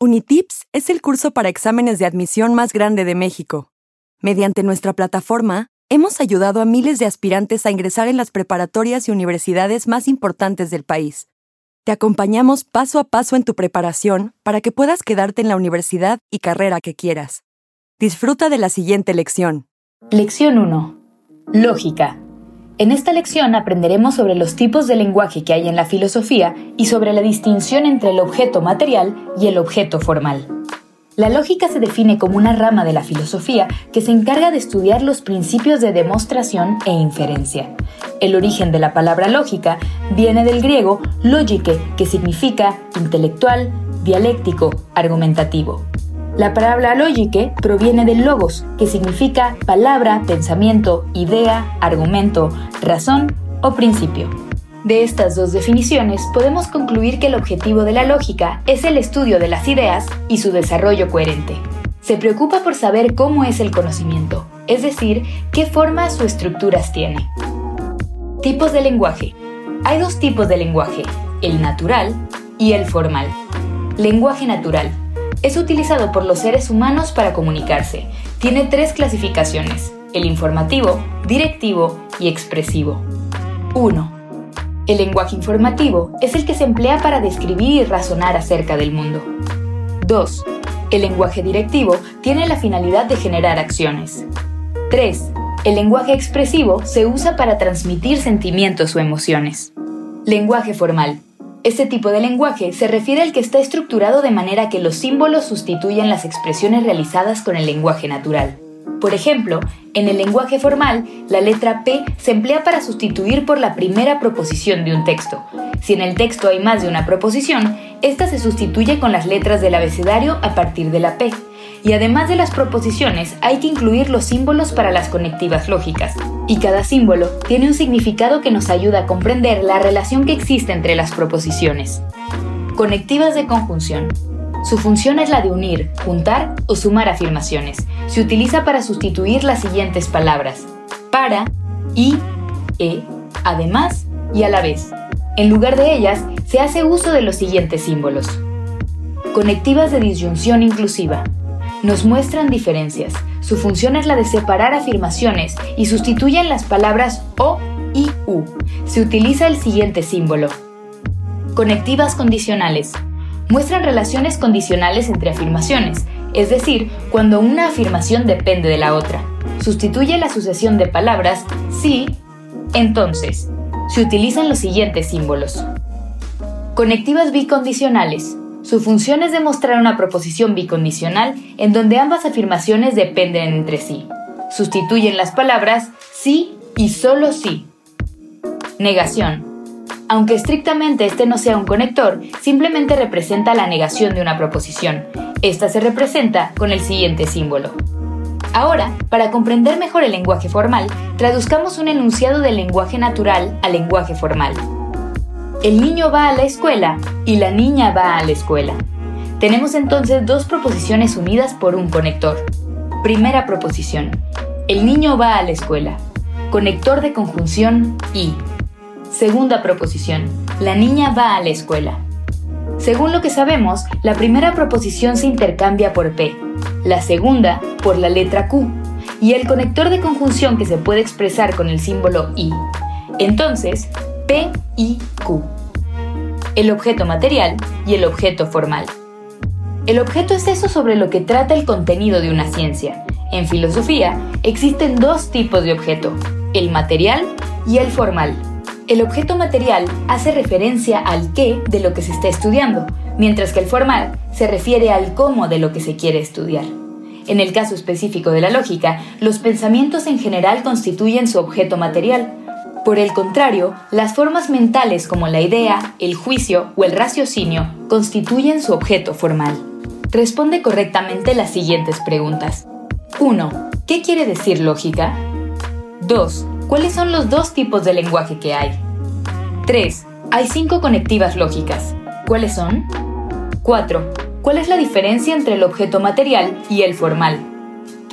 Unitips es el curso para exámenes de admisión más grande de México. Mediante nuestra plataforma, hemos ayudado a miles de aspirantes a ingresar en las preparatorias y universidades más importantes del país. Te acompañamos paso a paso en tu preparación para que puedas quedarte en la universidad y carrera que quieras. Disfruta de la siguiente lección. Lección 1. Lógica. En esta lección aprenderemos sobre los tipos de lenguaje que hay en la filosofía y sobre la distinción entre el objeto material y el objeto formal. La lógica se define como una rama de la filosofía que se encarga de estudiar los principios de demostración e inferencia. El origen de la palabra lógica viene del griego logike, que significa intelectual, dialéctico, argumentativo. La palabra lógica proviene del logos, que significa palabra, pensamiento, idea, argumento, razón o principio. De estas dos definiciones podemos concluir que el objetivo de la lógica es el estudio de las ideas y su desarrollo coherente. Se preocupa por saber cómo es el conocimiento, es decir, qué formas o estructuras tiene. Tipos de lenguaje. Hay dos tipos de lenguaje, el natural y el formal. Lenguaje natural es utilizado por los seres humanos para comunicarse. Tiene tres clasificaciones, el informativo, directivo y expresivo. 1. El lenguaje informativo es el que se emplea para describir y razonar acerca del mundo. 2. El lenguaje directivo tiene la finalidad de generar acciones. 3. El lenguaje expresivo se usa para transmitir sentimientos o emociones. Lenguaje formal este tipo de lenguaje se refiere al que está estructurado de manera que los símbolos sustituyen las expresiones realizadas con el lenguaje natural. Por ejemplo, en el lenguaje formal, la letra P se emplea para sustituir por la primera proposición de un texto. Si en el texto hay más de una proposición, esta se sustituye con las letras del abecedario a partir de la P y además de las proposiciones hay que incluir los símbolos para las conectivas lógicas. Y cada símbolo tiene un significado que nos ayuda a comprender la relación que existe entre las proposiciones. Conectivas de conjunción. Su función es la de unir, juntar o sumar afirmaciones. Se utiliza para sustituir las siguientes palabras. Para, y, e, además y a la vez. En lugar de ellas, se hace uso de los siguientes símbolos. Conectivas de disyunción inclusiva nos muestran diferencias. Su función es la de separar afirmaciones y sustituyen las palabras o y u. Se utiliza el siguiente símbolo. Conectivas condicionales. Muestran relaciones condicionales entre afirmaciones, es decir, cuando una afirmación depende de la otra. Sustituye la sucesión de palabras sí, entonces. Se utilizan los siguientes símbolos. Conectivas bicondicionales su función es demostrar una proposición bicondicional en donde ambas afirmaciones dependen entre sí. Sustituyen las palabras sí y solo sí. Negación. Aunque estrictamente este no sea un conector, simplemente representa la negación de una proposición. Esta se representa con el siguiente símbolo. Ahora, para comprender mejor el lenguaje formal, traduzcamos un enunciado del lenguaje natural al lenguaje formal. El niño va a la escuela y la niña va a la escuela. Tenemos entonces dos proposiciones unidas por un conector. Primera proposición. El niño va a la escuela. Conector de conjunción y. Segunda proposición. La niña va a la escuela. Según lo que sabemos, la primera proposición se intercambia por P, la segunda por la letra Q y el conector de conjunción que se puede expresar con el símbolo I. Entonces, P y Q. El objeto material y el objeto formal. El objeto es eso sobre lo que trata el contenido de una ciencia. En filosofía existen dos tipos de objeto, el material y el formal. El objeto material hace referencia al qué de lo que se está estudiando, mientras que el formal se refiere al cómo de lo que se quiere estudiar. En el caso específico de la lógica, los pensamientos en general constituyen su objeto material, por el contrario, las formas mentales como la idea, el juicio o el raciocinio constituyen su objeto formal. Responde correctamente las siguientes preguntas. 1. ¿Qué quiere decir lógica? 2. ¿Cuáles son los dos tipos de lenguaje que hay? 3. Hay cinco conectivas lógicas. ¿Cuáles son? 4. ¿Cuál es la diferencia entre el objeto material y el formal?